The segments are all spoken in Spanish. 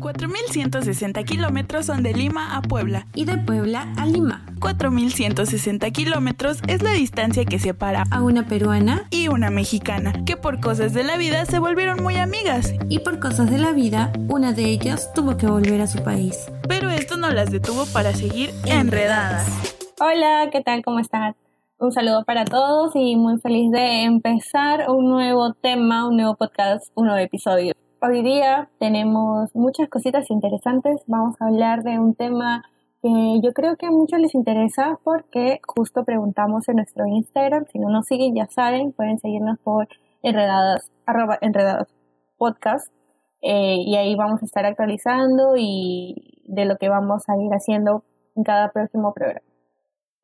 4.160 kilómetros son de Lima a Puebla. Y de Puebla a Lima. 4.160 kilómetros es la distancia que separa A una peruana y una mexicana, que por cosas de la vida se volvieron muy amigas. y por cosas de la vida, una de ellas tuvo que volver a su país. Pero esto no las detuvo para seguir enredadas. Hola, ¿qué tal? ¿Cómo están? Un saludo para todos y muy feliz de empezar un nuevo tema, un nuevo podcast, un nuevo episodio. Hoy día tenemos muchas cositas interesantes. Vamos a hablar de un tema que yo creo que a muchos les interesa porque justo preguntamos en nuestro Instagram. Si no nos siguen, ya saben, pueden seguirnos por enredadas, arroba podcast. Eh, y ahí vamos a estar actualizando y de lo que vamos a ir haciendo en cada próximo programa.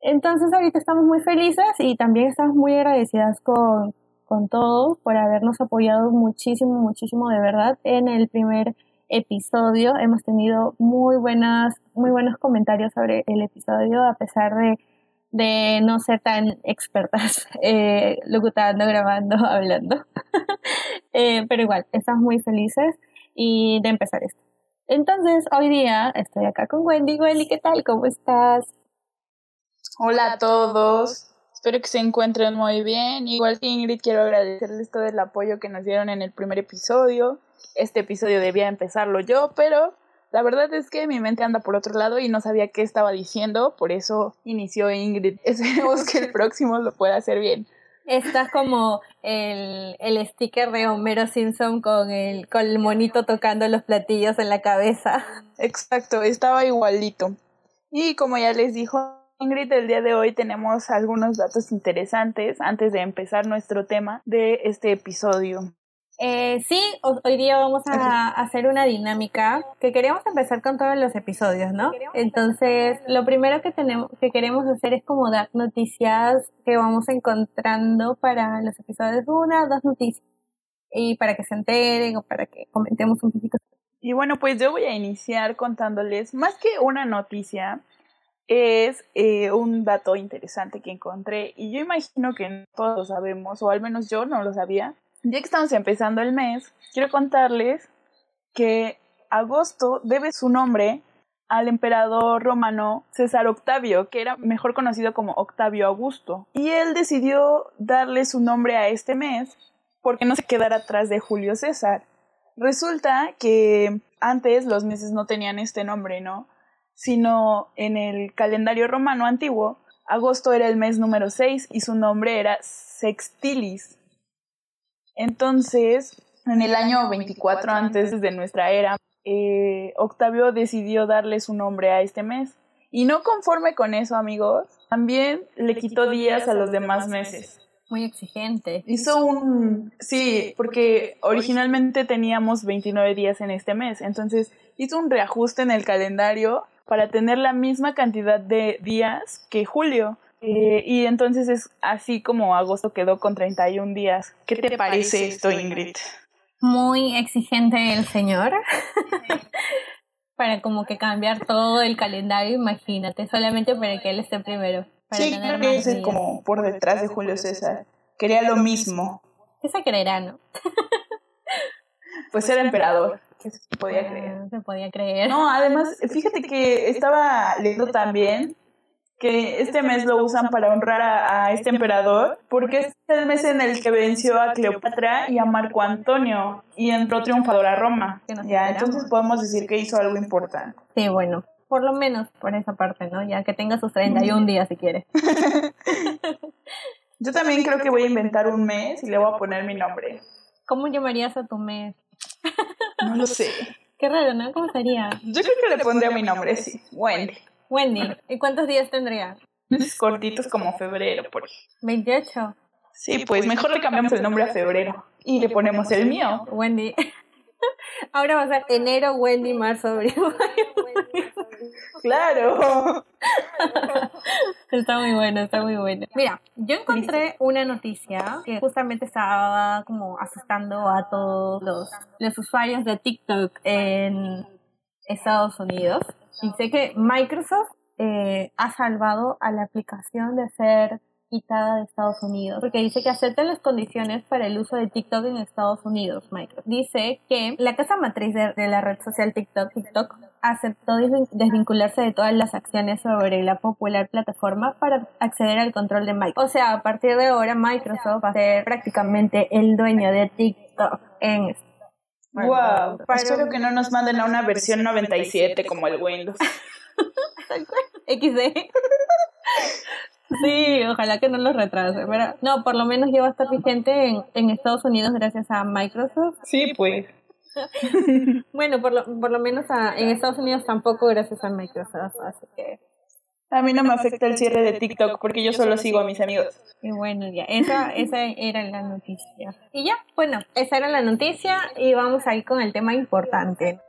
Entonces ahorita estamos muy felices y también estamos muy agradecidas con, con todos por habernos apoyado muchísimo, muchísimo de verdad en el primer episodio. Hemos tenido muy buenas, muy buenos comentarios sobre el episodio a pesar de, de no ser tan expertas eh, locutando, grabando, hablando. Eh, pero igual, estamos muy felices y de empezar esto. Entonces, hoy día estoy acá con Wendy. Wendy, ¿qué tal? ¿Cómo estás? Hola a todos. Espero que se encuentren muy bien. Igual que Ingrid, quiero agradecerles todo el apoyo que nos dieron en el primer episodio. Este episodio debía empezarlo yo, pero la verdad es que mi mente anda por otro lado y no sabía qué estaba diciendo, por eso inició Ingrid. Esperemos que el próximo lo pueda hacer bien. Estás como el, el sticker de Homero Simpson con el, con el monito tocando los platillos en la cabeza. Exacto, estaba igualito. Y como ya les dijo Ingrid, el día de hoy tenemos algunos datos interesantes antes de empezar nuestro tema de este episodio. Eh, sí, ho- hoy día vamos a hacer una dinámica que queremos empezar con todos los episodios, ¿no? Entonces, lo primero que tenemos, que queremos hacer es como dar noticias que vamos encontrando para los episodios, una, dos noticias, y para que se enteren o para que comentemos un poquito. Y bueno, pues yo voy a iniciar contándoles, más que una noticia, es eh, un dato interesante que encontré y yo imagino que todos lo sabemos, o al menos yo no lo sabía. Ya que estamos empezando el mes, quiero contarles que agosto debe su nombre al emperador romano César Octavio, que era mejor conocido como Octavio Augusto. Y él decidió darle su nombre a este mes porque no se quedara atrás de Julio César. Resulta que antes los meses no tenían este nombre, ¿no? Sino en el calendario romano antiguo, agosto era el mes número 6 y su nombre era Sextilis. Entonces, en el año 24 antes de nuestra era, eh, Octavio decidió darle su nombre a este mes. Y no conforme con eso, amigos, también le quitó días a los demás meses. Muy exigente. Hizo un... Sí, porque originalmente teníamos 29 días en este mes, entonces hizo un reajuste en el calendario para tener la misma cantidad de días que julio. Eh, y entonces es así como agosto quedó con 31 días. ¿Qué te, parece esto, Ingrid? Muy exigente el señor. para como que cambiar todo el calendario, imagínate, solamente para que él esté primero. Para Sí, tener creo que es días. como por detrás de Julio César. Quería lo mismo, ¿Qué se creerá, no? pues era emperador. ¿Qué se podía creer? Se podía creer. No, además, fíjate que estaba leyendo también que este mes lo usan para honrar a, a este emperador, porque es el mes en el que venció a Cleopatra y a Marco Antonio y entró triunfador a Roma. Que Ya, entonces podemos decir que hizo algo importante. Sí, bueno, por lo menos por esa parte, ¿no? Ya que tenga sus 31 días si quiere. Yo también creo que voy a inventar un mes y le voy a poner mi nombre. ¿Cómo llamarías a tu mes? No lo sé. Qué raro, ¿no? ¿Cómo sería? Yo creo que le pondría mi nombre, sí. Wendy. Wendy. ¿Y cuántos días tendría? Cortitos como febrero, por ejemplo. ¿28? Sí, pues mejor le cambiamos el nombre a febrero y le ponemos el mío. Wendy. Ahora va a ser enero, Wendy, marzo, abril. Claro. Está muy bueno, está muy bueno. Mira, yo encontré una noticia que justamente estaba como asustando a todos los, los usuarios de TikTok en Estados Unidos. Dice que Microsoft eh, ha salvado a la aplicación de ser quitada de Estados Unidos, porque dice que acepta las condiciones para el uso de TikTok en Estados Unidos, Microsoft. Dice que la casa matriz de, de la red social TikTok, TikTok aceptó desvin- desvincularse de todas las acciones sobre la popular plataforma para acceder al control de Microsoft. O sea, a partir de ahora Microsoft va a ser prácticamente el dueño de TikTok en Wow. Para- Espero que no nos manden a una versión 97 como el Windows. XD. Sí, ojalá que no los retrase. Pero no, por lo menos ya va a estar vigente en, en Estados Unidos gracias a Microsoft. Sí, pues. Bueno, por lo, por lo menos a- en Estados Unidos tampoco gracias a Microsoft. Así que, A mí no me afecta el cierre de TikTok porque yo solo sigo a mis amigos. y bueno, ya, esa, esa era la noticia. Y ya, bueno, esa era la noticia y vamos a ir con el tema importante.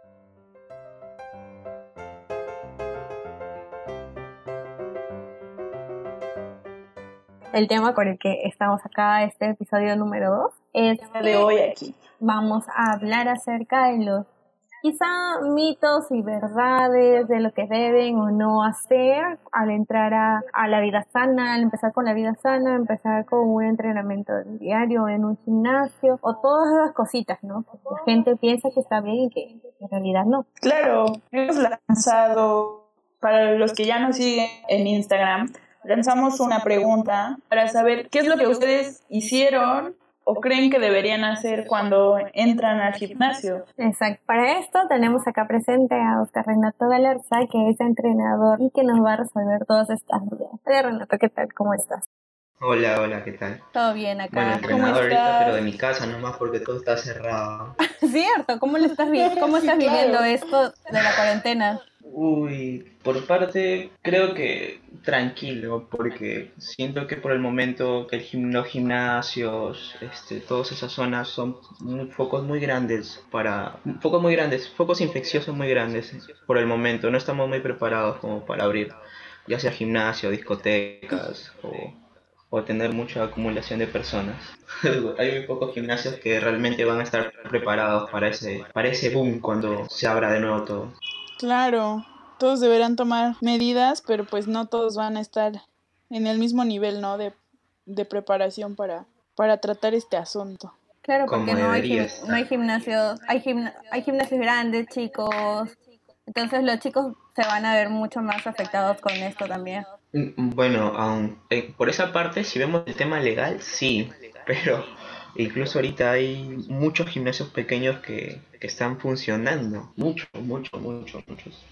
El tema por el que estamos acá, este episodio número 2, es De hoy aquí. vamos a hablar acerca de los quizá mitos y verdades de lo que deben o no hacer al entrar a, a la vida sana, al empezar con la vida sana, empezar con un entrenamiento diario en un gimnasio o todas esas cositas, ¿no? Que la gente piensa que está bien y que en realidad no. Claro, hemos lanzado, para los que ya nos siguen en Instagram, lanzamos una pregunta para saber qué es lo que ustedes hicieron o creen que deberían hacer cuando entran al gimnasio. Exacto. Para esto tenemos acá presente a Oscar Renato Galarza, que es entrenador y que nos va a resolver todas estas dudas. Hola Renato, ¿qué tal? ¿Cómo estás? Hola, hola, ¿qué tal? Todo bien Bueno, acá. entrenador ahorita, estás? pero de mi casa nomás porque todo está cerrado. Cierto, ¿cómo lo estás, vi- cómo estás Sí, claro. viviendo esto de la cuarentena? Uy, por parte creo que tranquilo, porque siento que por el momento que el gim- los gimnasios, este, todas esas zonas son focos muy grandes para, focos muy grandes, focos infecciosos muy grandes por el momento. No estamos muy preparados como para abrir, ya sea gimnasio, discotecas o, o tener mucha acumulación de personas. Hay muy pocos gimnasios que realmente van a estar preparados para ese, para ese boom cuando se abra de nuevo todo. Claro, todos deberán tomar medidas, pero pues no todos van a estar en el mismo nivel, ¿no? De, de preparación para, para tratar este asunto. Claro, porque no hay, gim- no hay gimnasios, hay, gimna- hay gimnasios grandes, chicos. Entonces los chicos se van a ver mucho más afectados con esto también. Mm, Bueno, aun- eh, por esa parte, si vemos el tema legal, sí, pero incluso ahorita hay muchos gimnasios pequeños que, que están funcionando, mucho, mucho, mucho, muchos.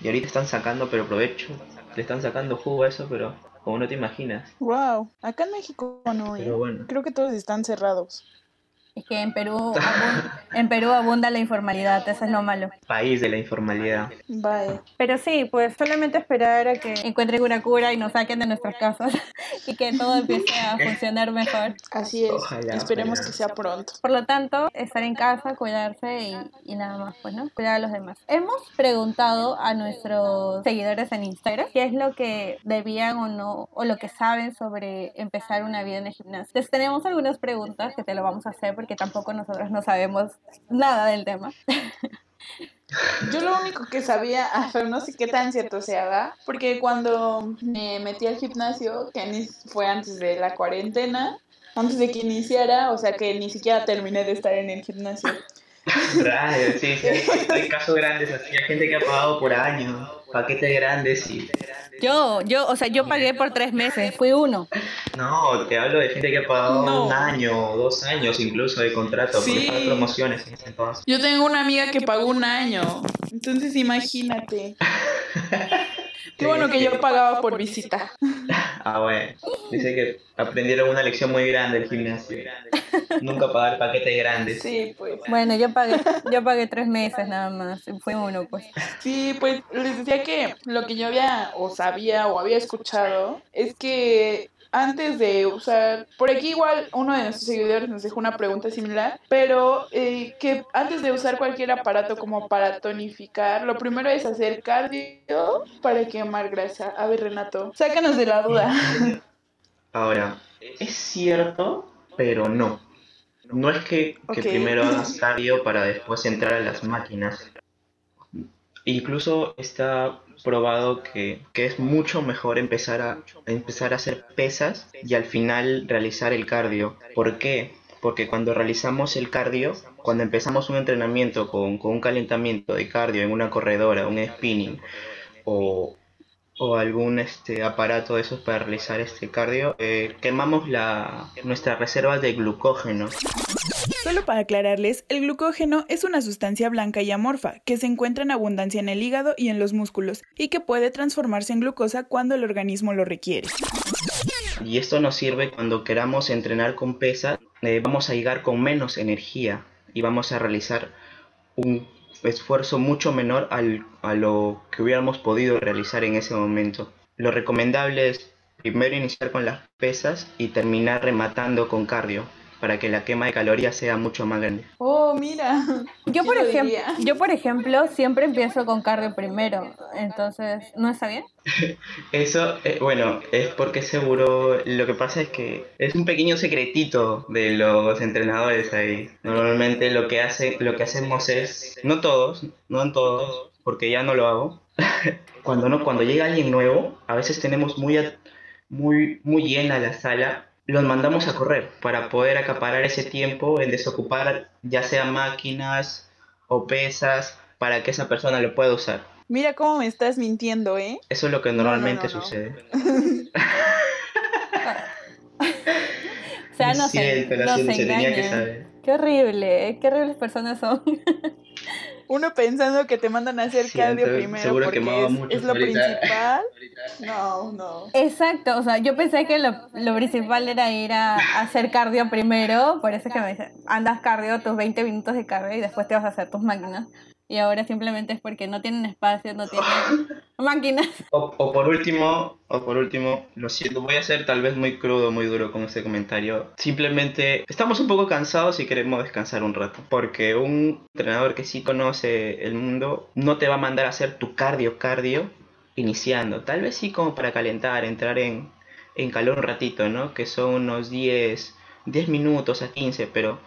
Y ahorita están sacando, pero provecho, le están sacando jugo a eso, pero como no te imaginas. Wow, acá en México no, ¿eh? Pero bueno. Creo que todos están cerrados. Es que en Perú, abun- en Perú abunda la informalidad, eso es lo malo. País de la informalidad. Vaya. Pero sí, pues solamente esperar a que encuentren una cura y nos saquen de nuestras casas y que todo empiece a funcionar mejor. Así es. Ojalá, Esperemos ojalá. que sea pronto. Por lo tanto, estar en casa, cuidarse y, y nada más, pues, ¿no? Cuidar a los demás. Hemos preguntado a nuestros seguidores en Instagram qué es lo que debían o no, o lo que saben sobre empezar una vida en el gimnasio. Entonces, tenemos algunas preguntas que te lo vamos a hacer porque tampoco nosotros no sabemos nada del tema. Yo lo único que sabía, ah, pero no sé qué tan cierto sea, ¿verdad? Porque cuando me metí al gimnasio, que fue antes de la cuarentena, antes de que iniciara, o sea que ni siquiera terminé de estar en el gimnasio. Sí, sí, hay, hay casos grandes así, hay gente que ha pagado por años, paquetes grandes y... Yo, yo, o sea, yo pagué por tres meses, fui uno. No, te hablo de gente que ha pagado No. un año, dos años incluso de contrato, Sí. porque promociones en ese entonces. Yo tengo una amiga que pagó un año, entonces imagínate. Qué bueno que yo pagaba por visita. Ah, bueno. Dice que aprendieron una lección muy grande del gimnasio. Nunca pagar paquetes grandes. Sí, pues. Bueno, yo pagué, yo pagué tres meses nada más, fui uno, pues. Sí, pues les decía que lo que yo había o sabía o había escuchado es que antes de usar, por aquí igual uno de nuestros seguidores nos dejó una pregunta similar, pero eh, que antes de usar cualquier aparato como para tonificar, lo primero es hacer cardio para quemar grasa. A ver, Renato, sácanos de la duda. Ahora, es cierto, pero no. No es que, primero hagas cardio para después entrar a las máquinas. Incluso está probado que, que es mucho mejor empezar a, empezar a hacer pesas y al final realizar el cardio. ¿Por qué? Porque cuando realizamos el cardio, cuando empezamos un entrenamiento con, con un calentamiento de cardio en una corredora, un spinning o, o algún este aparato de esos para realizar este cardio, eh, quemamos la, nuestras reservas de glucógeno. Solo para aclararles, el glucógeno es una sustancia blanca y amorfa que se encuentra en abundancia en el hígado y en los músculos y que puede transformarse en glucosa cuando el organismo lo requiere. Y esto nos sirve cuando queramos entrenar con pesa, eh, vamos a llegar con menos energía y vamos a realizar un esfuerzo mucho menor al, a lo que hubiéramos podido realizar en ese momento. Lo recomendable es primero iniciar con las pesas y terminar rematando con cardio para que la quema de calorías sea mucho más grande. Oh, mira. Yo ¿Quién por, lo ejemplo, yo, por ejemplo, siempre empiezo con cardio primero. Entonces, ¿no está bien? Eso, eh, bueno, es porque seguro lo que pasa es que es un pequeño secretito de los entrenadores ahí. Normalmente lo que hace, lo que hacemos es, no todos, no en todos, porque ya no lo hago. cuando no, cuando llega alguien nuevo, a veces tenemos muy, muy, muy llena la sala. Los mandamos a correr para poder acaparar ese tiempo en desocupar ya sea máquinas o pesas para que esa persona lo pueda usar. Mira cómo me estás mintiendo, ¿eh? Eso es lo que No, no, normalmente no, no. sucede. O sea, lo nos siento, se tenía que engañan. saber. Qué horrible, ¿eh? qué horribles personas son. Uno pensando que te mandan a hacer Sí, cardio entonces, primero porque es, mucho es lo ahorita. principal. No, no. Exacto, o sea, yo pensé que lo, lo principal era ir a, a hacer cardio primero, por eso es que me dicen, andas cardio tus 20 minutos de cardio y después te vas a hacer tus máquinas. Y ahora simplemente es porque no tienen espacio, no tienen máquinas. O, o por último, o por último, lo siento, voy a ser tal vez muy crudo, muy duro con este comentario. Simplemente estamos un poco cansados y queremos descansar un rato. Porque un entrenador que sí conoce el mundo no te va a mandar a hacer tu cardio, cardio, iniciando. Tal vez sí como para calentar, entrar en, en calor un ratito, ¿no? Que son unos 10, 10 minutos a 15, pero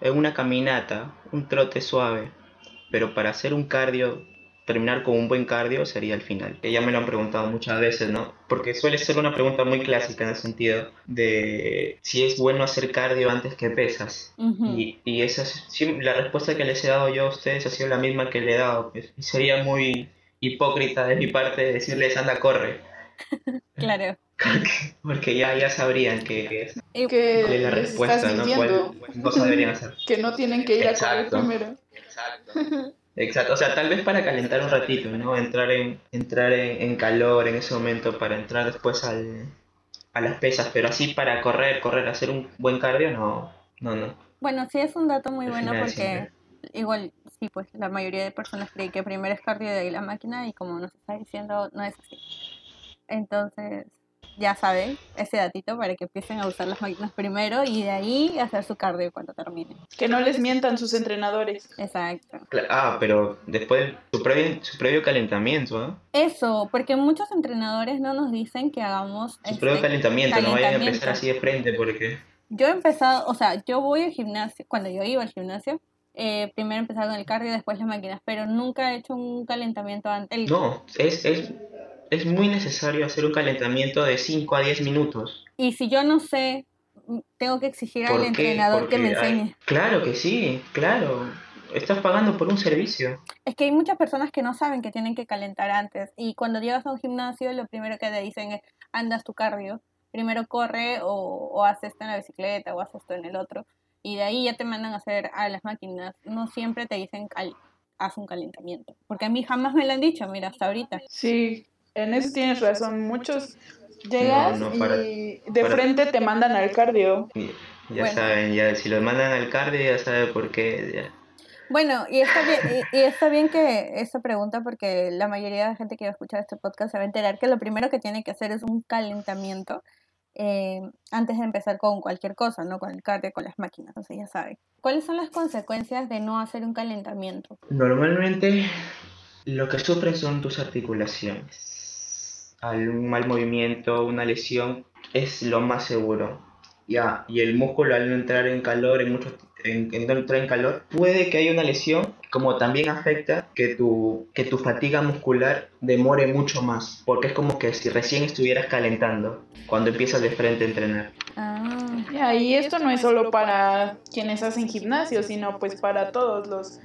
en una caminata, un trote suave. Pero para hacer un cardio terminar con un buen cardio sería el final. Que ya me lo han preguntado muchas veces, ¿no? Porque suele ser una pregunta muy clásica en el sentido de si es bueno hacer cardio antes que pesas. Y, y esa es, la respuesta que les he dado yo a ustedes ha sido la misma que le he dado. pues. Y sería muy hipócrita de mi parte decirles anda, corre. Claro. Porque ya, ya sabrían que es, Y- Que cuál es la respuesta, estás ¿no? mintiendo. ¿Cuál cosa deberían hacer? Que no tienen que ir a correr primero. Exacto, o sea, tal vez para calentar un ratito, ¿no? Entrar en, entrar en, en calor en ese momento para entrar después al, a las pesas, pero así para correr, correr, hacer un buen cardio, no, no, no. Bueno, sí es un dato muy Al bueno porque siempre. igual, sí, pues la mayoría de personas creen que primero es cardio y de ahí la máquina y como nos está diciendo, no es así. Entonces, ya saben ese datito para que empiecen a usar las máquinas primero y de ahí hacer su cardio cuando terminen. Que no les mientan sus entrenadores. Exacto. Ah, pero después su previo, su previo calentamiento, ¿no? Eso, porque muchos entrenadores no nos dicen que hagamos Su previo este, calentamiento, no vayan a empezar calentamiento. así de frente porque... Yo he empezado, o sea, yo voy al gimnasio, cuando yo iba al gimnasio, eh, primero empezaba con el cardio y después las máquinas, pero nunca he hecho un calentamiento antes. El- No, es, es, es muy necesario hacer un calentamiento de 5 a 10 minutos. Y si yo no sé, tengo que exigir al entrenador que me hay- enseñe. Claro que sí, claro. Estás pagando por un servicio. Es que hay muchas personas que no saben que tienen que calentar antes. Y cuando llegas a un gimnasio, lo primero que te dicen es, andas tu cardio. Primero corre o, o haz esto en la bicicleta o haz esto en el otro. Y de ahí ya te mandan a hacer a las máquinas. No siempre te dicen, cal- haz un calentamiento. Porque a mí jamás me lo han dicho, mira, hasta ahorita. Sí, en eso tienes razón. Muchos llegas No, no, para- y de para- frente te mandan al cardio. Ya Bueno. saben, ya si los mandan al cardio ya saben por qué. ya. Bueno, y está bien, y, y está bien que esta pregunta, porque la mayoría de la gente que va a escuchar este podcast se va a enterar que lo primero que tiene que hacer es un calentamiento eh, antes de empezar con cualquier cosa, ¿no? Con el cardio, con las máquinas, entonces ya saben. ¿Cuáles son las consecuencias de no hacer un calentamiento? Normalmente lo que sufren son tus articulaciones. Algún mal movimiento, una lesión, es lo más seguro. Ya, y el músculo al no entrar en calor en muchos, en, en, entrar en calor, puede que haya una lesión, como también afecta que tu, que tu fatiga muscular demore mucho más, porque es como que si recién estuvieras calentando cuando empiezas de frente a entrenar. Ah. y esto no es solo para quienes hacen gimnasio, sino pues para todos los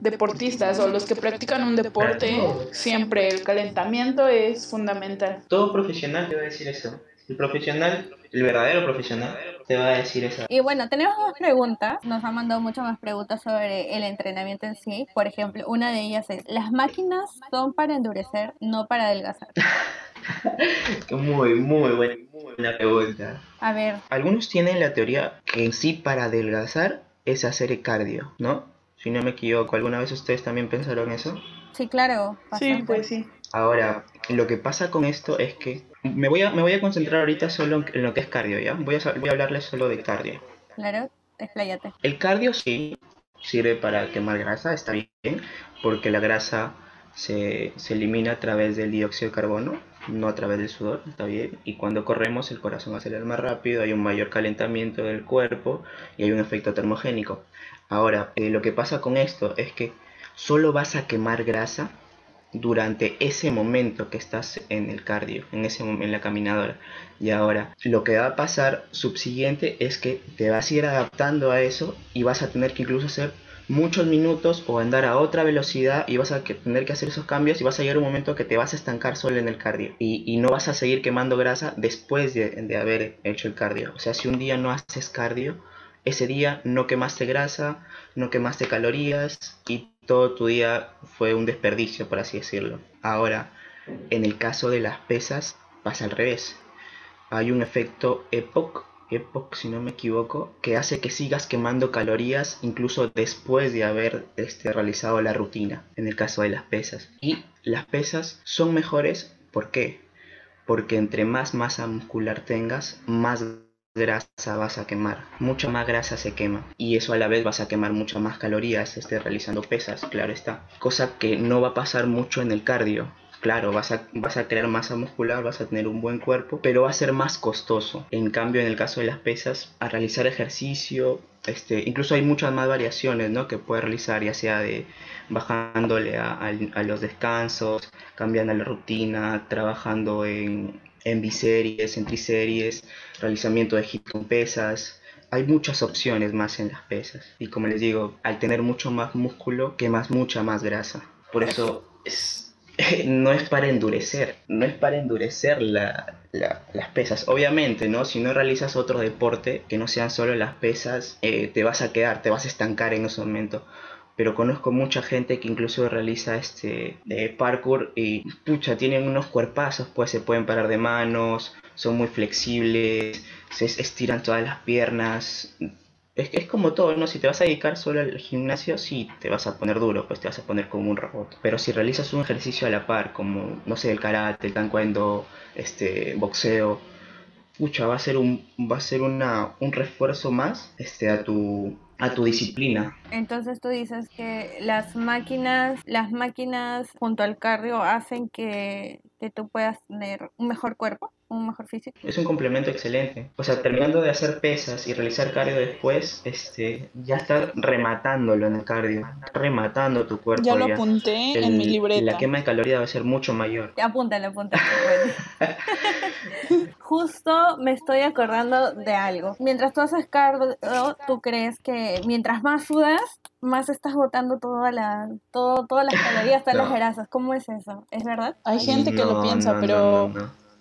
deportistas o los que practican un deporte, siempre el calentamiento es fundamental. Todo profesional te va a decir eso. El profesional, el verdadero profesional, te va a decir eso. Y bueno, tenemos más preguntas. Nos han mandado muchas más preguntas sobre el entrenamiento en sí. Por ejemplo, una de ellas es, ¿las máquinas son para endurecer, no para adelgazar? muy, muy buena, muy buena pregunta. A ver. Algunos tienen la teoría que en sí para adelgazar es hacer cardio, ¿no? Si no me equivoco, ¿alguna vez ustedes también pensaron eso? Sí, claro. Sí, pues sí. Ahora, lo que pasa con esto es que me voy a, me voy a concentrar ahorita solo en lo que es cardio, ¿ya? Voy a, voy a hablarles solo de cardio. Claro, expláyate. El cardio sí sirve para quemar grasa, está bien, porque la grasa se, se elimina a través del dióxido de carbono, no a través del sudor, está bien. Y cuando corremos el corazón acelera más rápido, hay un mayor calentamiento del cuerpo y hay un efecto termogénico. Ahora, eh, lo que pasa con esto es que solo vas a quemar grasa durante ese momento que estás en el cardio, en ese en la caminadora. Y ahora, lo que va a pasar subsiguiente es que te vas a ir adaptando a eso y vas a tener que incluso hacer muchos minutos o andar a otra velocidad y vas a tener que hacer esos cambios y vas a llegar un momento que te vas a estancar solo en el cardio y, no vas a seguir quemando grasa después de, de haber hecho el cardio. O sea, si un día no haces cardio, ese día no quemaste grasa, no quemaste calorías y todo tu día fue un desperdicio, por así decirlo. Ahora, en el caso de las pesas, pasa al revés. Hay un efecto EPOC, EPOC si no me equivoco, que hace que sigas quemando calorías incluso después de haber este, realizado la rutina, en el caso de las pesas. Y las pesas son mejores, ¿por qué? Porque entre más masa muscular tengas, más grasa vas a quemar, mucha más grasa se quema y eso a la vez vas a quemar muchas más calorías esté realizando pesas, claro está. Cosa que no va a pasar mucho en el cardio. Claro, vas a, vas a crear masa muscular, vas a tener un buen cuerpo, pero va a ser más costoso. En cambio, en el caso de las pesas, a realizar ejercicio, este, incluso hay muchas más variaciones ¿no? que puedes realizar, ya sea de bajándole a, a los descansos, cambiando la rutina, trabajando en, en biseries, en triseries, realizamiento de hit con pesas. Hay muchas opciones más en las pesas. Y como les digo, al tener mucho más músculo, quemas mucha más grasa. Por eso es, no es para endurecer, no es para endurecer la, las pesas. Obviamente, ¿no? Si no realizas otro deporte que no sean solo las pesas, eh, te vas a quedar, te vas a estancar en ese momento pero conozco mucha gente que incluso realiza este parkour y pucha, tienen unos cuerpazos, pues se pueden parar de manos, son muy flexibles, se estiran todas las piernas. Es, es como todo, ¿no? Si te vas a dedicar solo al gimnasio, sí, te vas a poner duro, pues te vas a poner como un robot. Pero si realizas un ejercicio a la par, como, no sé, el karate, el taekwondo, este, boxeo, pucha, va a ser un, va a ser una, un refuerzo más este, a tu a tu disciplina. Entonces tú dices que las máquinas, las máquinas junto al cardio hacen que, que tú puedas tener un mejor cuerpo un mejor físico. Es un complemento excelente. O sea, terminando de hacer pesas y realizar cardio después, este, ya estás rematándolo en el cardio, rematando tu cuerpo. Ya lo apunté en mi libreta. La quema de calorías va a ser mucho mayor. Apúntale, apúntale. Justo me estoy acordando de algo. Mientras tú haces cardio, tú crees que mientras más sudas, más estás botando toda la, todo, todas las calorías, todas las grasas. ¿Cómo es eso? ¿Es verdad? Hay gente que lo piensa, pero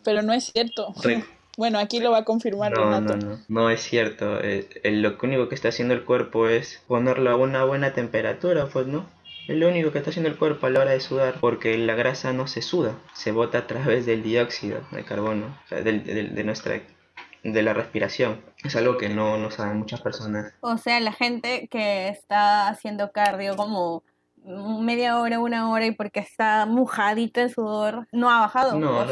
pero no es cierto. Bueno, aquí lo va a confirmar no, Renato. No, no, no es cierto. Eh, lo único que está haciendo el cuerpo es ponerlo a una buena temperatura, pues no. Es lo único que está haciendo el cuerpo a la hora de sudar, porque la grasa no se suda, se bota a través del dióxido de carbono, o sea, de nuestra de la respiración. Es algo que no, no saben muchas personas. O sea, la gente que está haciendo cardio como media hora, una hora y porque está mojadito en sudor, no ha bajado. No,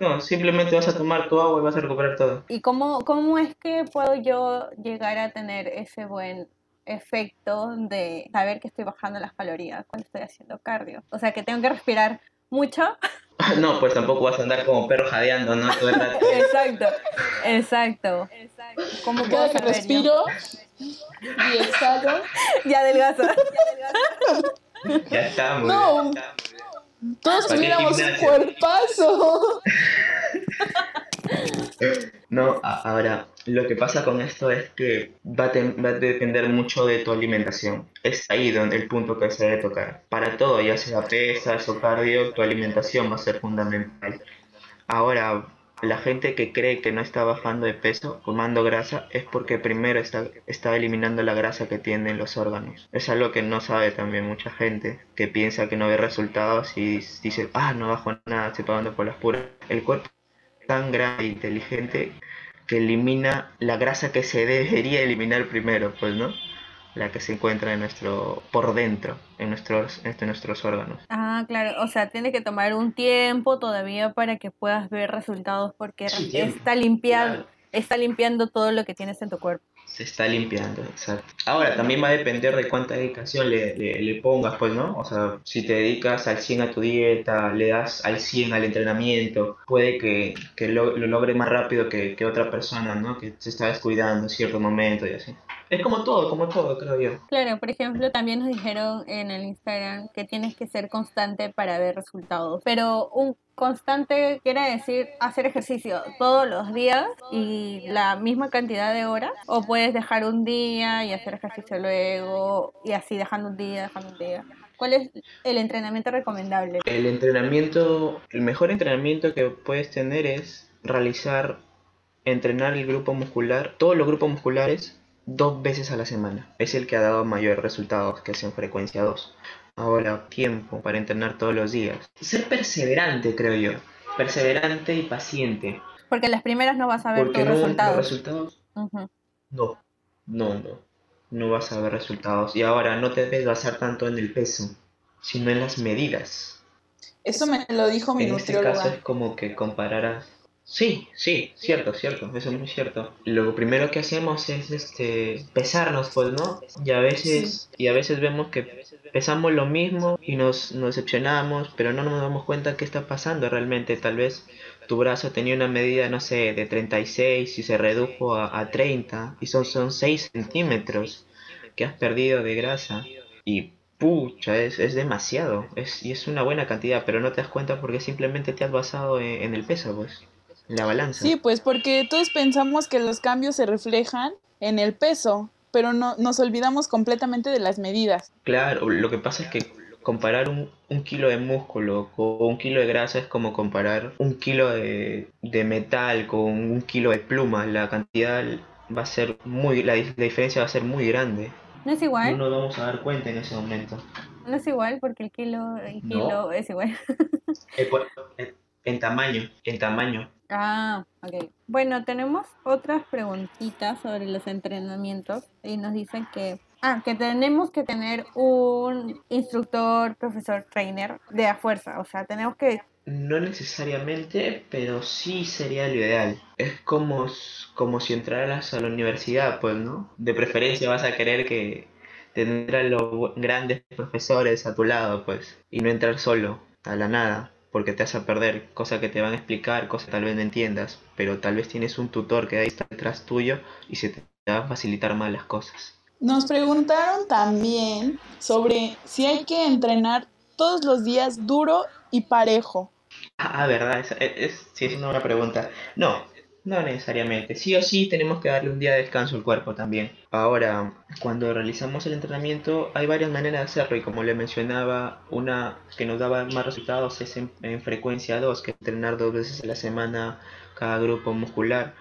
no, simplemente vas a tomar tu agua y vas a recuperar todo. ¿Y cómo, cómo es que puedo yo llegar a tener ese buen efecto de saber que estoy bajando las calorías cuando estoy haciendo cardio? O sea, que tengo que respirar mucho. No, pues tampoco vas a andar como perro jadeando, ¿no? exacto, exacto. ¿Cómo puedo que respiro? y exhalo. Ya adelgaza. Ya estamos. No. ya estamos. Todos ¿Para qué tuviéramos un cuerpazo. No, ahora, lo que pasa con esto es que va a, va a depender mucho de tu alimentación. Es ahí donde el punto que se debe tocar. Para todo, ya sea pesas o cardio, tu alimentación va a ser fundamental. Ahora, la gente que cree que no está bajando de peso, quemando grasa, es porque primero está, está eliminando la grasa que tienen los órganos. Es algo que no sabe también mucha gente, que piensa que no ve resultados y dice, ah, no bajo nada, estoy pagando por las puras. El cuerpo es tan grande e inteligente que elimina la grasa que se debería eliminar primero, pues, ¿no? La que se encuentra en nuestro, por dentro, en nuestros, en nuestros órganos. Ah, claro, o sea, tiene que tomar un tiempo todavía para que puedas ver resultados porque Sí, está limpiando, claro. está limpiando todo lo que tienes en tu cuerpo. Se está limpiando, exacto. Ahora, también va a depender de cuánta dedicación le, le, le pongas, pues, ¿no? O sea, si te dedicas al 100 a tu dieta, le das al 100 al entrenamiento, puede que, que lo, lo logre más rápido que, que otra persona, ¿no? Que se está descuidando en cierto momento y así. Es como todo, como todo, creo yo. Claro, por ejemplo, también nos dijeron en el Instagram que tienes que ser constante para ver resultados. Pero un constante quiere decir hacer ejercicio todos los días y la misma cantidad de horas. O puedes dejar un día y hacer ejercicio luego y así dejando un día, dejando un día. ¿Cuál es el entrenamiento recomendable? El entrenamiento, el mejor entrenamiento que puedes tener es realizar, entrenar el grupo muscular, todos los grupos musculares, dos veces a la semana. Es el que ha dado mayores resultados, que es en frecuencia 2. Ahora, tiempo para entrenar todos los días. Ser perseverante, creo yo. Perseverante y paciente. Porque las primeras no vas a ver tus no, resultados. los resultados no, no, no. No vas a ver resultados. Y ahora no te debes basar tanto en el peso, sino en las medidas. Eso me lo dijo mi En este caso nutrióloga. es como que compararas. Sí, sí, cierto, cierto, eso es muy cierto. Lo primero que hacemos es este pesarnos, pues, ¿no? Y a veces, y a veces vemos que pesamos lo mismo y nos, nos decepcionamos, pero no nos damos cuenta qué está pasando realmente. Tal vez tu brazo tenía una medida, no sé, de 36 y se redujo a, a 30 y son, son 6 centímetros que has perdido de grasa. Y pucha, es, es demasiado, es, y es una buena cantidad, pero no te das cuenta porque simplemente te has basado en, en el peso, pues, la balanza. Sí, pues porque todos pensamos que los cambios se reflejan en el peso, pero no nos olvidamos completamente de las medidas. Claro, lo que pasa es que comparar un, un kilo de músculo con un kilo de grasa es como comparar un kilo de, de metal con un kilo de pluma. La cantidad va a ser muy, la, la diferencia va a ser muy grande. No es igual, No nos vamos a dar cuenta en ese momento. no es igual porque el kilo, el No. kilo es igual. En tamaño, en tamaño. Ah, ok. Bueno, tenemos otras preguntitas sobre los entrenamientos y nos dicen que, ah, que tenemos que tener un instructor, profesor, trainer de a fuerza, o sea, tenemos que, No necesariamente, pero sí sería lo ideal. Es como, como si entraras a la universidad, pues, ¿no? De preferencia vas a querer que tener a los grandes profesores a tu lado, pues, y no entrar solo, a la nada, porque te vas a perder cosas que te van a explicar, cosas que tal vez no entiendas, pero tal vez tienes un tutor que ahí está detrás tuyo y se te va a facilitar más las cosas. Nos preguntaron también sobre si hay que entrenar todos los días duro y parejo. Ah, verdad, es- sí, es una buena pregunta. No, no necesariamente. Sí o sí tenemos que darle un día de descanso al cuerpo también. Ahora, cuando realizamos el entrenamiento hay varias maneras de hacerlo y como le mencionaba, una que nos daba más resultados es en, en frecuencia 2, que entrenar dos veces a la semana cada grupo muscular.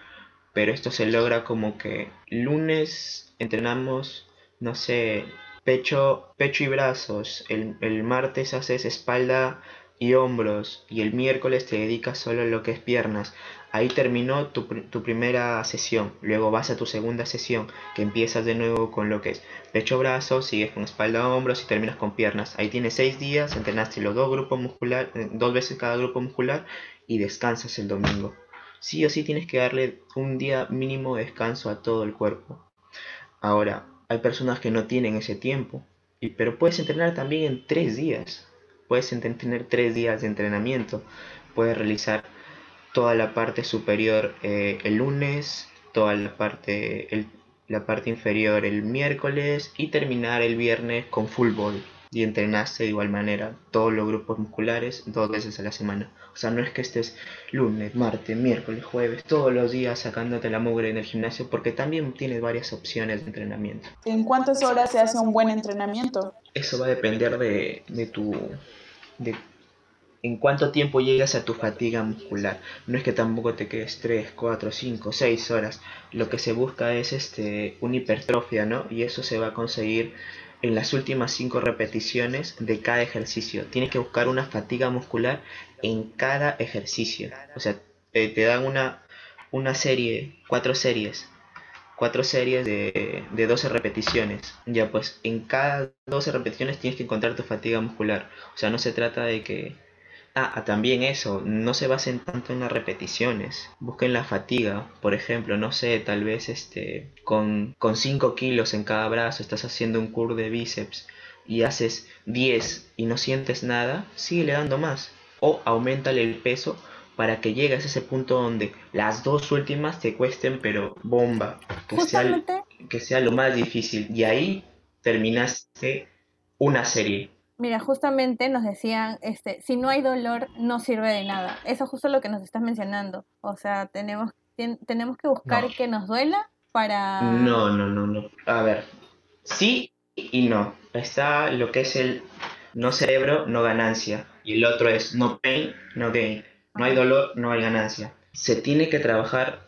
Pero esto se logra como que lunes entrenamos, no sé, pecho, pecho y brazos. El, el martes haces espalda y hombros y el miércoles te dedicas solo a lo que es piernas. Ahí terminó tu, tu primera sesión, luego vas a tu segunda sesión, que empiezas de nuevo con lo que es pecho, brazos, sigues con espalda, hombros y terminas con piernas. Ahí tienes seis días, entrenaste los dos grupos muscular, eh, dos veces cada grupo muscular y descansas el domingo. Sí o sí tienes que darle un día mínimo de descanso a todo el cuerpo. Ahora, hay personas que no tienen ese tiempo, pero puedes entrenar también en tres días. Puedes tener tres días de entrenamiento. Puedes realizar toda la parte superior eh, el lunes, toda la parte, el, la parte inferior el miércoles y terminar el viernes con full body. Y entrenaste de igual manera todos los grupos musculares dos veces a la semana. O sea, no es que estés lunes, martes, miércoles, jueves, todos los días sacándote la mugre en el gimnasio, porque también tienes varias opciones de entrenamiento. ¿En cuántas horas se hace un buen entrenamiento? Eso va a depender de, de tu... De en cuánto tiempo llegas a tu fatiga muscular. No es que tampoco te quedes 3, 4, 5, 6 horas. Lo que se busca es este, una hipertrofia, ¿no? Y eso se va a conseguir en las últimas 5 repeticiones de cada ejercicio. Tienes que buscar una fatiga muscular en cada ejercicio. O sea, te, dan una, una serie, cuatro series. Cuatro series de, de 12 repeticiones. Ya pues, en cada 12 repeticiones tienes que encontrar tu fatiga muscular. O sea, no se trata de que Ah, ah, también eso, no se basen tanto en las repeticiones, busquen la fatiga, por ejemplo, no sé, tal vez este, con, con 5 kilos en cada brazo estás haciendo un curl de bíceps y haces 10 y no sientes nada, sigue dando más, o aumentale el peso para que llegues a ese punto donde las dos últimas te cuesten, pero bomba, que, sea, que sea lo más difícil, y ahí terminaste una serie Mira, justamente nos decían, este, si no hay dolor, no sirve de nada. Eso es justo lo que nos estás mencionando. O sea, tenemos, tenemos que buscar que nos duela para... No, no, no, no. A ver, sí y no. Está lo que es el no cerebro, no ganancia. Y el otro es no pain, no gain. No hay dolor, no hay ganancia. Se tiene que trabajar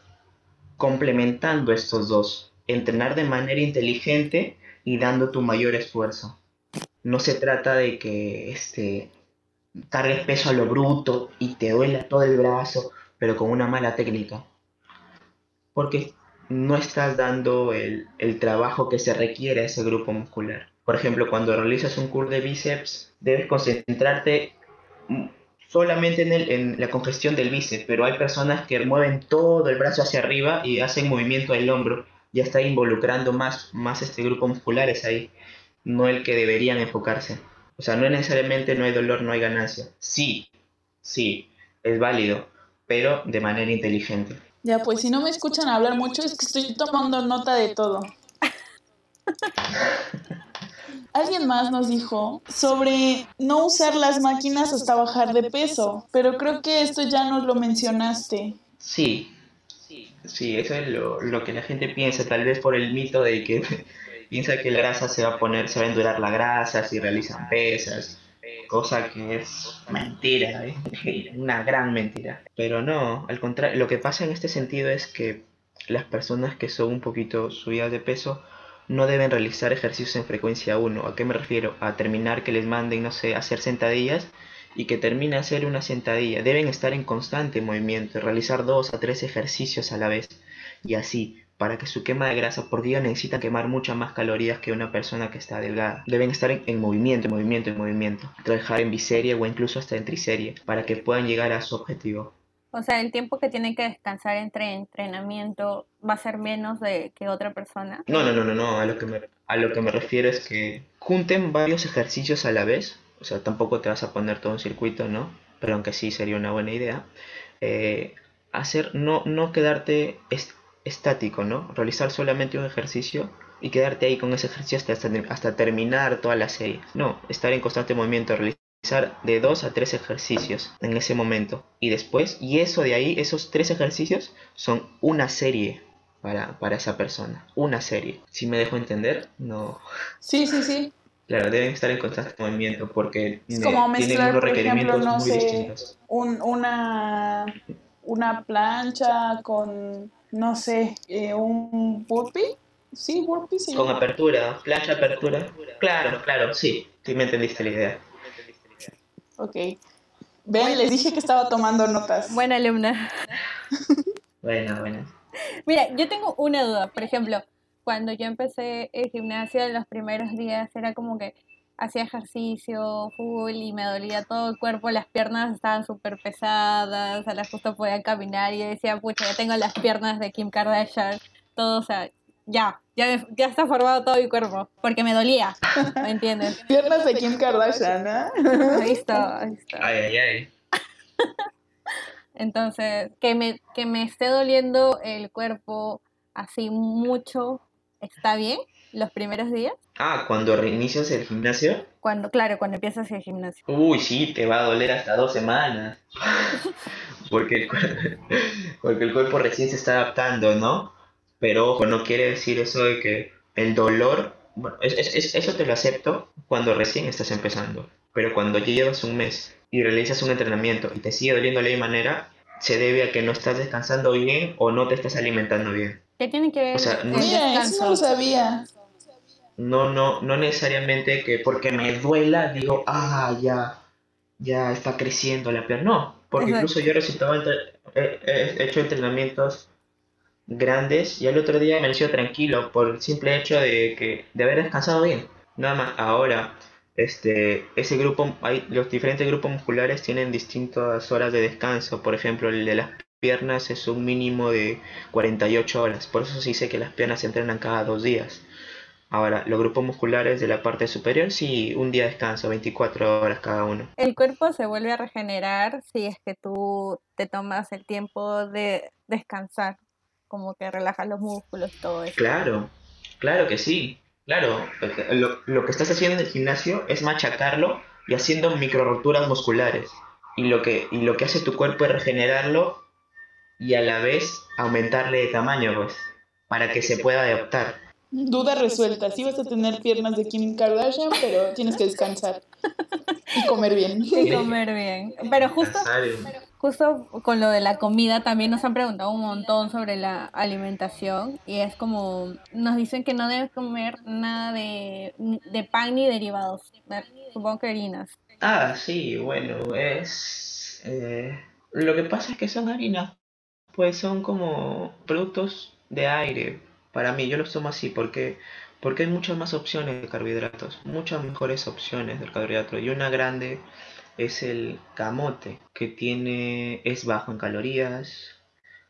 complementando estos dos. Entrenar de manera inteligente y dando tu mayor esfuerzo no se trata de que este, cargues peso a lo bruto y te duela todo el brazo, pero con una mala técnica. Porque no estás dando el, trabajo que se requiere a ese grupo muscular. Por ejemplo, cuando realizas un curl de bíceps, debes concentrarte solamente en, en, la congestión del bíceps, pero hay personas que mueven todo el brazo hacia arriba y hacen movimiento del hombro, ya está involucrando más, más este grupo muscular es ahí no el que deberían enfocarse. O sea, no necesariamente no hay dolor, no hay ganancia. Sí, sí, es válido, pero de manera inteligente. Ya, pues si no me escuchan hablar mucho es que estoy tomando nota de todo. Alguien más nos dijo sobre no usar las máquinas hasta bajar de peso, pero creo que esto ya nos lo mencionaste. Sí, sí, eso es lo, lo que la gente piensa, tal vez por el mito de que piensa que la grasa se va a poner, se va a endurar la grasa si realizan pesas, cosa que es mentira, ¿eh? una gran mentira. Pero no, al contrario, lo que pasa en este sentido es que las personas que son un poquito subidas de peso no deben realizar ejercicios en frecuencia 1. ¿A qué me refiero? A terminar que les manden, no sé, hacer sentadillas y que termine hacer una sentadilla. Deben estar en constante movimiento, realizar dos a tres ejercicios a la vez y así para que su quema de grasa por día necesita quemar muchas más calorías que una persona que está delgada. Deben estar en, movimiento, en movimiento, en movimiento. Trabajar en biserie o incluso hasta en triserie para que puedan llegar a su objetivo. O sea, el tiempo que tienen que descansar entre entrenamiento va a ser menos de que otra persona. No, no, no, no, no. A lo que me, a lo que me refiero es que junten varios ejercicios a la vez. O sea, tampoco te vas a poner todo un circuito, ¿no? Pero aunque sí sería una buena idea. Eh, hacer, no, no quedarte estático, ¿no? Realizar solamente un ejercicio y quedarte ahí con ese ejercicio hasta, hasta terminar toda la serie. No, estar en constante movimiento, realizar de dos a tres ejercicios en ese momento. Y después, y eso de ahí, esos tres ejercicios son una serie para, para esa persona. Una serie. Si me dejo entender, no. Sí, sí, sí. Claro, deben estar en constante movimiento porque como tienen unos requerimientos muy distintos. una, una plancha con no sé, eh, un burpee. Sí, burpee sí. Con apertura, plancha apertura. Claro, claro, sí. Sí me entendiste la idea. Ok. Ven, les dije que estaba tomando notas. Buena alumna. Buena, buena. Mira, yo tengo una duda. Por ejemplo, cuando yo empecé el gimnasio en los primeros días era como que hacía ejercicio full y me dolía todo el cuerpo, las piernas estaban súper pesadas, a la justo podía caminar y decía, pucha, ya tengo las piernas de Kim Kardashian, todo, o sea, ya, ya, ya está formado todo mi cuerpo, porque me dolía, ¿me entiendes? Piernas de Kim Kardashian, ¿eh? Ahí está, ahí está. Ay, ay, ay. Entonces, que me, que me esté doliendo el cuerpo así mucho, ¿está bien los primeros días? Ah, cuando reinicias el gimnasio. Cuando, claro, cuando empiezas el gimnasio. Uy, sí, te va a doler hasta dos semanas. porque, el, cuer- porque el cuerpo recién se está adaptando, ¿no? Pero ojo, no quiere decir eso de que el dolor, bueno, es- es- es- eso te lo acepto cuando recién estás empezando. Pero cuando ya llevas un mes y realizas un entrenamiento y te sigue doliendo de la misma manera, se debe a que no estás descansando bien o no te estás alimentando bien. ¿Qué tiene que ver O sea, no- Mira, eso no lo sabía. No, no, no necesariamente que porque me duela digo, ah, ya, ya está creciendo la pierna. No, porque Exacto. incluso yo he resultado entre- he, he hecho entrenamientos grandes y al otro día me sido tranquilo por el simple hecho de que de haber descansado bien. Nada más. Ahora, este, ese grupo, hay, los diferentes grupos musculares tienen distintas horas de descanso. Por ejemplo, el de las piernas es un mínimo de 48 horas. Por eso se dice que las piernas se entrenan cada dos días. Ahora, los grupos musculares de la parte superior, sí, un día de descanso, 24 horas cada uno. El cuerpo se vuelve a regenerar si es que tú te tomas el tiempo de descansar, como que relajas los músculos todo eso. Claro, claro que sí. Claro, porque lo, lo que estás haciendo en el gimnasio es machacarlo y haciendo micro rupturas musculares. Y lo que, y lo que hace tu cuerpo es regenerarlo y a la vez aumentarle de tamaño, pues, para que se pueda adaptar. Duda resuelta. Sí vas a tener piernas de Kim Kardashian, pero tienes que descansar y comer bien. Y comer bien. Pero justo, justo con lo de la comida también nos han preguntado un montón sobre la alimentación y es como nos dicen que no debes comer nada de, de pan ni derivados. Supongo que harinas. Ah, sí, bueno, es... eh, lo que pasa es que son harinas, pues son como productos de aire. Para mí, yo los tomo así porque, porque hay muchas más opciones de carbohidratos, muchas mejores opciones del carbohidrato. Y una grande es el camote, que tiene, es bajo en calorías,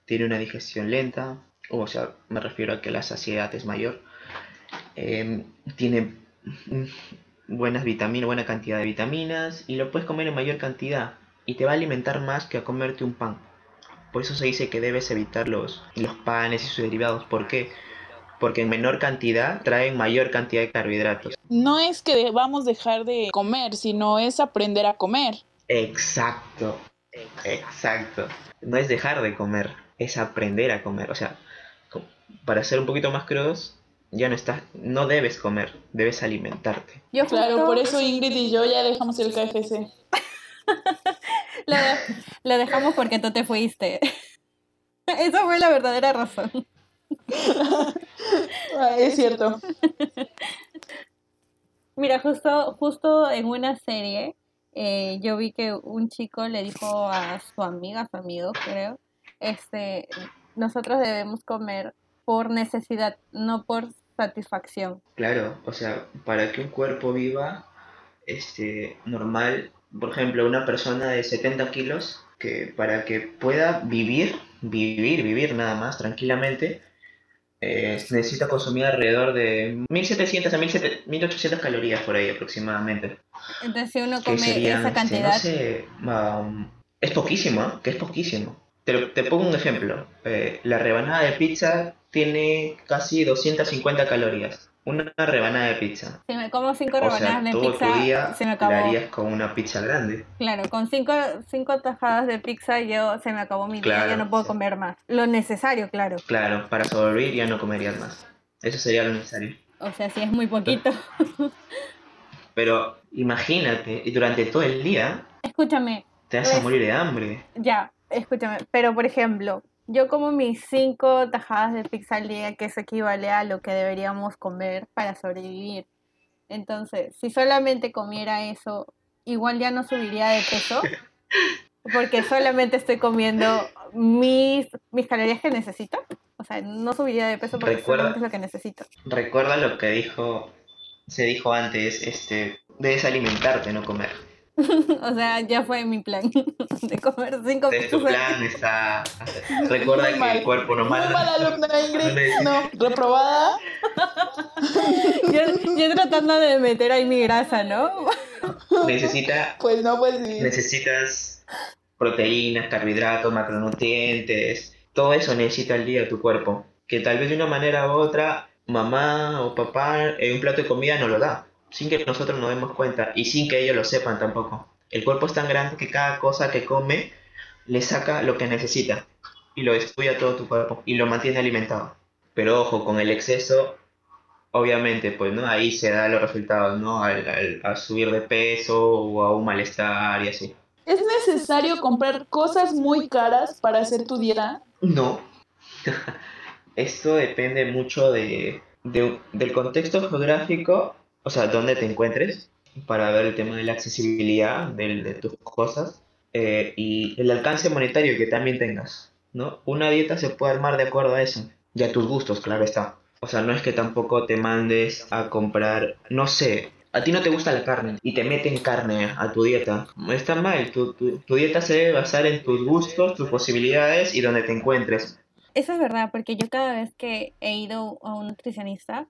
tiene una digestión lenta, o sea, me refiero a que la saciedad es mayor. Em, tiene mm, buenas vitaminas, buena cantidad de vitaminas y lo puedes comer en mayor cantidad y te va a alimentar más que a comerte un pan. Por eso se dice que debes evitar los, los panes y sus derivados. ¿Por qué? Porque en menor cantidad traen mayor cantidad de carbohidratos. No es que debamos dejar de comer, sino es aprender a comer. Exacto, exacto. No es dejar de comer, es aprender a comer. O sea, para ser un poquito más crudos, ya no estás, no debes comer, debes alimentarte. Yo Claro, por eso Ingrid y yo ya dejamos el KFC. lo, lo dejamos porque tú te fuiste. Esa fue la verdadera razón. Ah, es cierto. Mira, justo, justo en una serie, eh, yo vi que un chico le dijo a su amiga, a su amigo, creo, este, nosotros debemos comer por necesidad, no por satisfacción. Claro, o sea, para que un cuerpo viva, este, normal, por ejemplo, una persona de 70 kilos, que para que pueda vivir, vivir, vivir nada más tranquilamente, eh, necesita consumir alrededor de 1700 a 1700 1800 calorías por ahí aproximadamente. Entonces, si uno come serían, esa cantidad, no sé, um, es poquísimo, ¿eh? Que es poquísimo. Te, te pongo un ejemplo. Eh, la rebanada de pizza tiene casi 250 calorías. Una rebanada de pizza. si me como cinco O sea, rebanadas de todo pizza, tu día se me la acabó. harías con una pizza grande. Claro, con cinco, cinco tajadas de pizza yo se me acabó mi día, Claro, ya no puedo sí. comer más. Lo necesario, claro. Claro, para sobrevivir ya no comerías más. Eso sería lo necesario. O sea, si es muy poquito. Pero imagínate, y durante todo el día Escúchame, te vas a Pues- morir de hambre. Ya, escúchame, pero por ejemplo, yo como mis cinco tajadas de pizza al día, que eso equivale a lo que deberíamos comer para sobrevivir. Entonces, si solamente comiera eso, igual ya no subiría de peso, porque solamente estoy comiendo mis, mis calorías que necesito. O sea, no subiría de peso porque Recuerda- solamente es lo que necesito. Recuerda lo que dijo, se dijo antes, este, debes alimentarte, no comer. o sea, ya fue mi plan de comer cinco Entonces tu plan está... Recuerda Muy que mal. el cuerpo Muy normal mala alumna, Ingrid. No, reprobada. Yo, yo tratando de meter ahí mi grasa, ¿no? necesita, Pues no, pues sí. necesitas proteínas, carbohidratos, macronutrientes, todo eso necesita al día tu cuerpo. Que tal vez de una manera u otra mamá o papá en un plato de comida no lo da, sin que nosotros nos demos cuenta y sin que ellos lo sepan tampoco. El cuerpo es tan grande que cada cosa que come le saca lo que necesita y lo destruye a todo tu cuerpo y lo mantiene alimentado. Pero ojo, con el exceso, obviamente, pues no ahí se da los resultados, ¿no? Al, al subir de peso o a un malestar y así. ¿Es necesario comprar cosas muy caras para hacer tu dieta? No. Esto depende mucho de, de- del contexto geográfico, o sea, dónde te encuentres, para ver el tema de la accesibilidad del- de, tus cosas eh, y el alcance monetario que también tengas, ¿no? Una dieta se puede armar de acuerdo a eso y a tus gustos, claro está. O sea, no es que tampoco te mandes a comprar, no sé, a ti no te gusta la carne y te meten carne a tu dieta. Está mal, tu, tu, tu dieta se debe basar en tus gustos, tus posibilidades y donde te encuentres. Eso es verdad, porque yo cada vez que he ido a un nutricionista,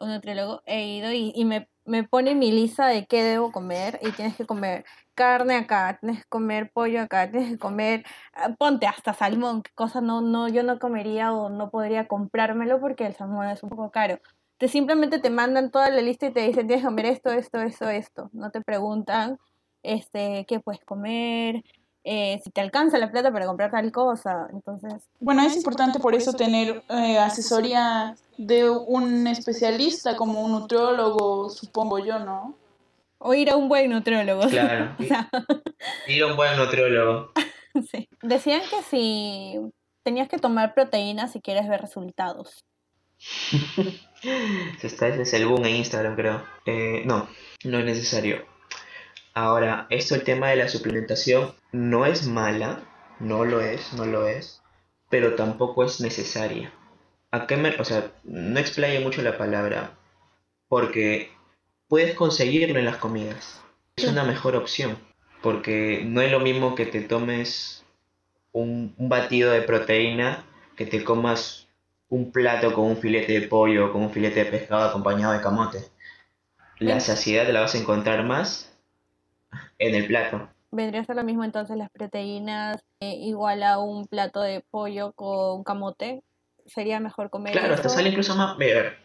un nutriólogo, he ido y, y me, me pone mi lista de qué debo comer y tienes que comer carne acá, tienes que comer pollo acá, tienes que comer, ah, ponte hasta salmón, que cosa no, no, yo no comería o no podría comprármelo porque el salmón es un poco caro. Te simplemente te mandan toda la lista y te dicen tienes que comer esto, esto, esto, esto. No te preguntan este, qué puedes comer, eh, si te alcanza la plata para comprar tal cosa. Entonces, Bueno, es importante por eso tener eh, asesoría de un especialista como un nutriólogo, supongo yo, ¿no? O ir a un buen nutriólogo. Claro. O sea, Ir a un buen nutriólogo. sí. Decían que si tenías que tomar proteínas si quieres ver resultados. Se está, ese es el boom en Instagram, creo. Eh, no, no es necesario. Ahora, esto el tema de la suplementación no es mala, no lo es, no lo es, pero tampoco es necesaria. ¿A qué me, o sea, no explaye mucho la palabra, porque puedes conseguirlo en las comidas. Es una mejor opción, porque no es lo mismo que te tomes un, un batido de proteína que te comas un plato con un filete de pollo o con un filete de pescado acompañado de camote. La saciedad la vas a encontrar más en el plato. Vendría a ser lo mismo entonces las proteínas eh, igual a un plato de pollo con camote. Sería mejor comer Claro, hasta sale incluso más. Ver,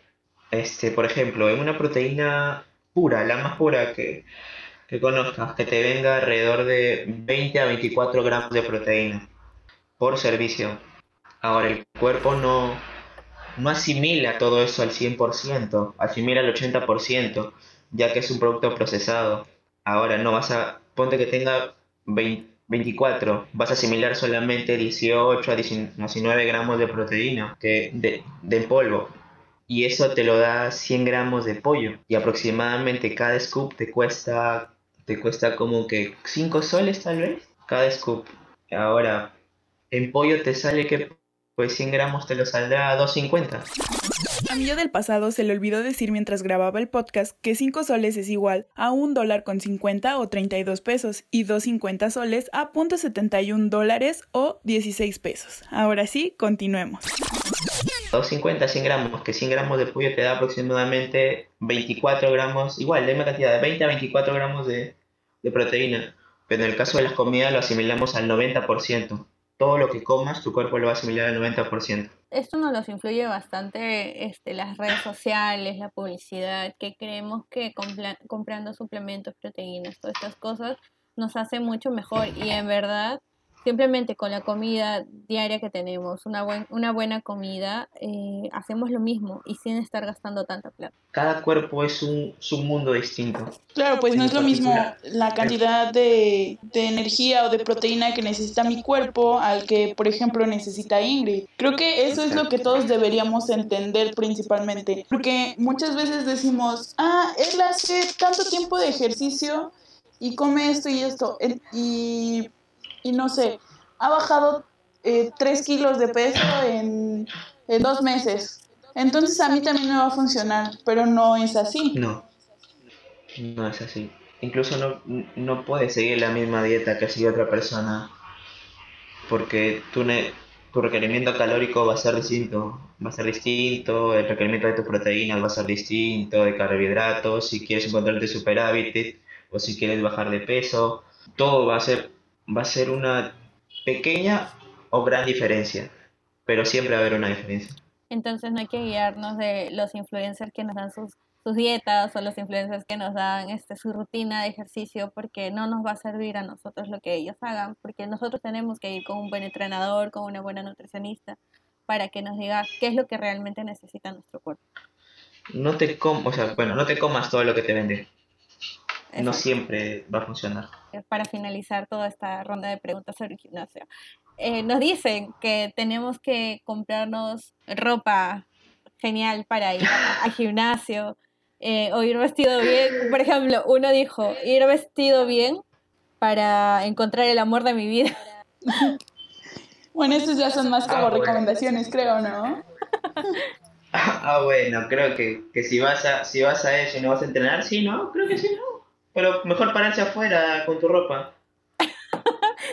este, por ejemplo, en una proteína pura, la más pura que, que conozcas, que te venga alrededor de 20 a 24 gramos de proteína por servicio. Ahora, el cuerpo no, no asimila todo eso al 100%, asimila el 80%, ya que es un producto procesado. Ahora, no vas a, ponte que tenga 20 24, vas a asimilar solamente 18 a 19 gramos de proteína que de, polvo. Y eso te lo da 100 gramos de pollo. Y aproximadamente cada scoop te cuesta, te cuesta como que 5 soles tal vez. Cada scoop. Ahora, en pollo te sale que pues 100 gramos te lo saldrá a 2.50. A yo del pasado se le olvidó decir mientras grababa el podcast que 5 soles es igual a un dólar con 50 o 32 pesos y 2.50 soles a .71 dólares o 16 pesos. Ahora sí, continuemos. 250, 100 gramos, que 100 gramos de pollo te da aproximadamente 24 gramos, igual, la misma cantidad, de 20 a 24 gramos de, de proteína. Pero en el caso de las comidas lo asimilamos al 90%. Todo lo que comas, tu cuerpo lo va a asimilar al 90%. Esto nos los influye bastante este, las redes sociales, la publicidad, que creemos que comprando suplementos, proteínas, todas estas cosas nos hace mucho mejor y en verdad simplemente con la comida diaria que tenemos, una, buen, una buena comida, eh, hacemos lo mismo y sin estar gastando tanta plata. Cada cuerpo es un, es un mundo distinto. Claro, pues no es lo mismo particular. la cantidad de, de energía o de proteína que necesita mi cuerpo al que, por ejemplo, necesita Ingrid. Creo que eso es lo que todos deberíamos entender principalmente. Porque muchas veces decimos, ah, él hace tanto tiempo de ejercicio y come esto y esto. Y, y no sé, ha bajado eh, 3 kilos de peso en, en dos meses. Entonces a mí también me va a funcionar, pero no es así. No, no es así. Incluso no, no puedes seguir la misma dieta que sigue otra persona porque tu, ne- tu requerimiento calórico va a ser distinto. Va a ser distinto, el requerimiento de tus proteínas va a ser distinto, de carbohidratos, si quieres encontrarte superávit o si quieres bajar de peso. Todo va a ser, va a ser una pequeña o gran diferencia, pero siempre va a haber una diferencia. Entonces no hay que guiarnos de los influencers que nos dan sus, sus dietas o los influencers que nos dan este, su rutina de ejercicio porque no nos va a servir a nosotros lo que ellos hagan, porque nosotros tenemos que ir con un buen entrenador, con una buena nutricionista para que nos diga qué es lo que realmente necesita nuestro cuerpo. No te com o sea, bueno, no te comas todo lo que te venden. No siempre va a funcionar. Eh, Para finalizar toda esta ronda de preguntas sobre el gimnasio. Eh, nos dicen que tenemos que comprarnos ropa genial para ir al gimnasio eh, o ir vestido bien. Por ejemplo, uno dijo, ir vestido bien para encontrar el amor de mi vida. Bueno, estos ya son más como Ah, bueno. recomendaciones, creo, ¿no? Ah, bueno, creo que, que si vas a si vas a eso y no vas a entrenar, sí, ¿no? Creo que sí, ¿no? Pero mejor pararse afuera con tu ropa.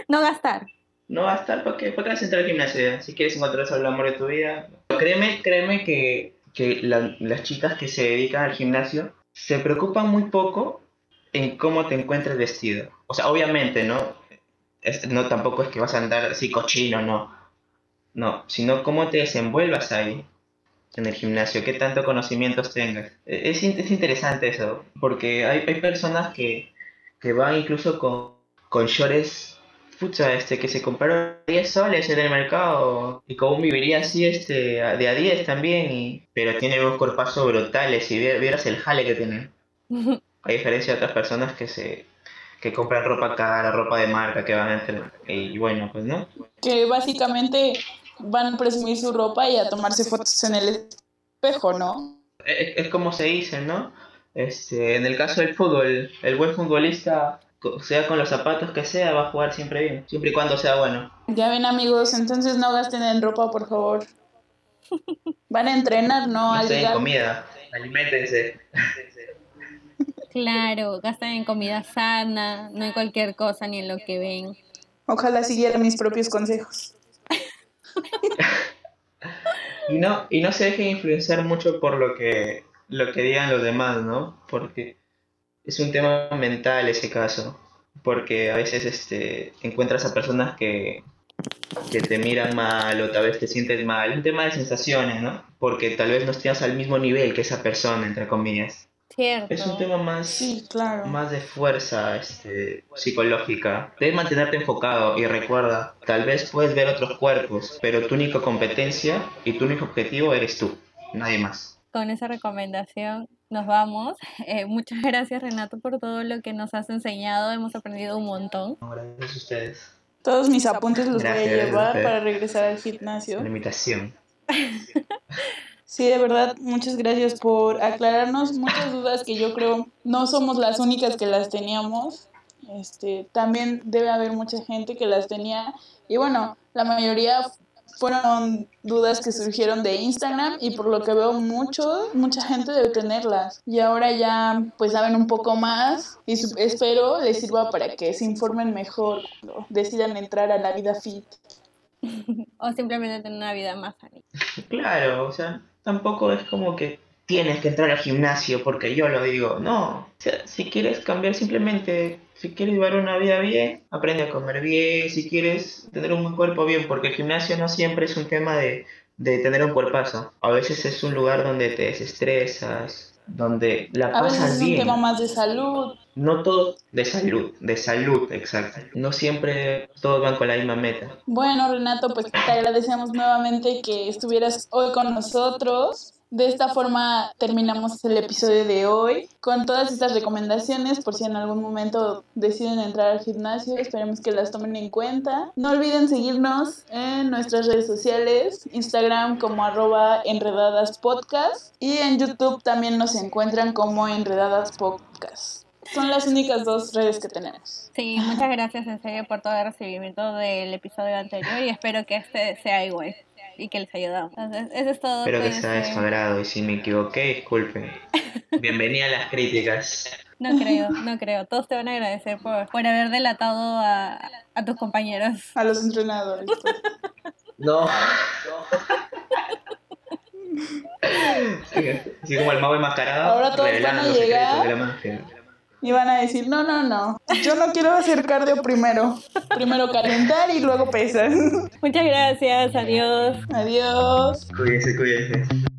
No gastar. No estar porque ¿para qué vas a entrar al gimnasio? Si quieres encontrar el amor de tu vida. Créeme, créeme que, que la- las chicas que se dedican al gimnasio se preocupan muy poco en cómo te encuentres vestido. O sea, obviamente, ¿no? Es- no tampoco es que vas a andar así cochino, no. No, sino cómo te desenvuelvas ahí en el gimnasio, qué tanto conocimientos tengas. E- Es, es interesante eso, porque hay, hay personas que, que van incluso con, con shorts pucha, este, que se compraron 10 soles en el mercado y como viviría así este, de a 10 también, y, pero tiene unos cuerpazos brutales y vi- vieras el jale que tienen. A diferencia de otras personas que se que compran ropa cara, ropa de marca, que van a entre... Y bueno, pues no. Que básicamente van a presumir su ropa y a tomarse fotos en el espejo, ¿no? Es, es como se dice, ¿no? Este, en el caso del fútbol, el buen futbolista, sea con los zapatos que sea, va a jugar siempre bien, siempre y cuando sea bueno. Ya ven amigos, entonces no gasten en ropa, por favor. Van a entrenar, ¿no? Sé, en comida, aliméntense. Claro, gastan en comida sana, no en cualquier cosa ni en lo que ven. Ojalá siguieran mis propios consejos. Y no, y no se dejen influenciar mucho por lo que, lo que digan los demás, ¿no? Porque es un tema mental ese caso. Porque a veces este, encuentras a personas que, que te miran mal o tal vez te sientes mal. Un tema de sensaciones, ¿no? Porque tal vez no estés al mismo nivel que esa persona, entre comillas. Cierto. Es un tema más, Sí, claro. más de fuerza este, psicológica. Debes mantenerte enfocado y recuerda, tal vez puedes ver otros cuerpos, pero tu única competencia y tu único objetivo eres tú, nadie más. Con esa recomendación nos vamos. Eh, muchas gracias Renato por todo lo que nos has enseñado. Hemos aprendido un montón. Gracias a ustedes Todos mis apuntes los voy a Gracias, llevar gracias. para regresar al gimnasio. la invitación. Sí, de verdad, muchas gracias por aclararnos muchas dudas que yo creo no somos las únicas que las teníamos. Este, también debe haber mucha gente que las tenía y bueno, la mayoría fueron dudas que surgieron de Instagram y por lo que veo mucho, mucha gente debe tenerlas. Y ahora ya pues saben un poco más y espero les sirva para que se informen mejor cuando decidan entrar a la vida fit. O simplemente tener una vida más sana. Claro, o sea, tampoco es como que tienes que entrar al gimnasio porque yo lo digo. No, si quieres cambiar simplemente, si quieres llevar una vida bien, aprende a comer bien, si quieres tener un buen cuerpo bien, porque el gimnasio no siempre es un tema de, de tener un cuerpazo. A veces es un lugar donde te desestresas, donde la A veces es un bien. tema más de salud, No todo de salud, de salud, exacto. No siempre todos van con la misma meta. Bueno, Renato, pues te agradecemos nuevamente que estuvieras hoy con nosotros. De esta forma terminamos el episodio de hoy con todas estas recomendaciones por si en algún momento deciden entrar al gimnasio. Esperemos que las tomen en cuenta. No olviden seguirnos en nuestras redes sociales, Instagram como arroba enredadaspodcast y en YouTube también nos encuentran como enredadas podcast. Son las únicas dos redes que tenemos. Sí, muchas gracias en serio por todo el recibimiento del episodio anterior y espero que este sea igual y que les ayudamos. Entonces, eso es todo. Espero que sea de su agrado y si me equivoqué, disculpen. Bienvenida a las críticas. No creo, no creo. Todos te van a agradecer por, por haber delatado a, a tus compañeros. A los entrenadores. pues. No. Sí, Así como el mago enmascarado. Ahora todos revelando van a llegar. de la magia. Y van a decir, no, no, no, yo no quiero hacer cardio primero. Primero calentar y luego pesas. Muchas gracias, adiós. Adiós. Cuídense, cuídense.